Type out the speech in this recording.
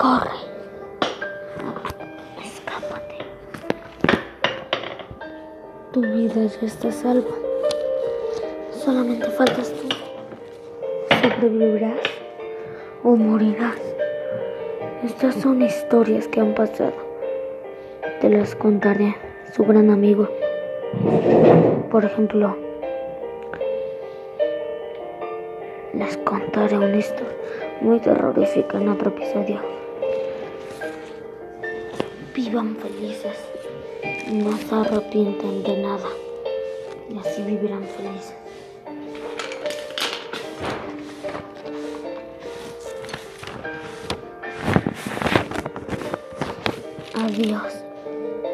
Corre. Escápate. Tu vida ya está salva. Solamente faltas tú. Sobrevivirás o morirás. Estas son historias que han pasado. Te las contaré su gran amigo. Por ejemplo, les contaré una historia muy terrorífica en otro episodio. Vivan felices, no se arrepienten de nada y así vivirán felices. Adiós.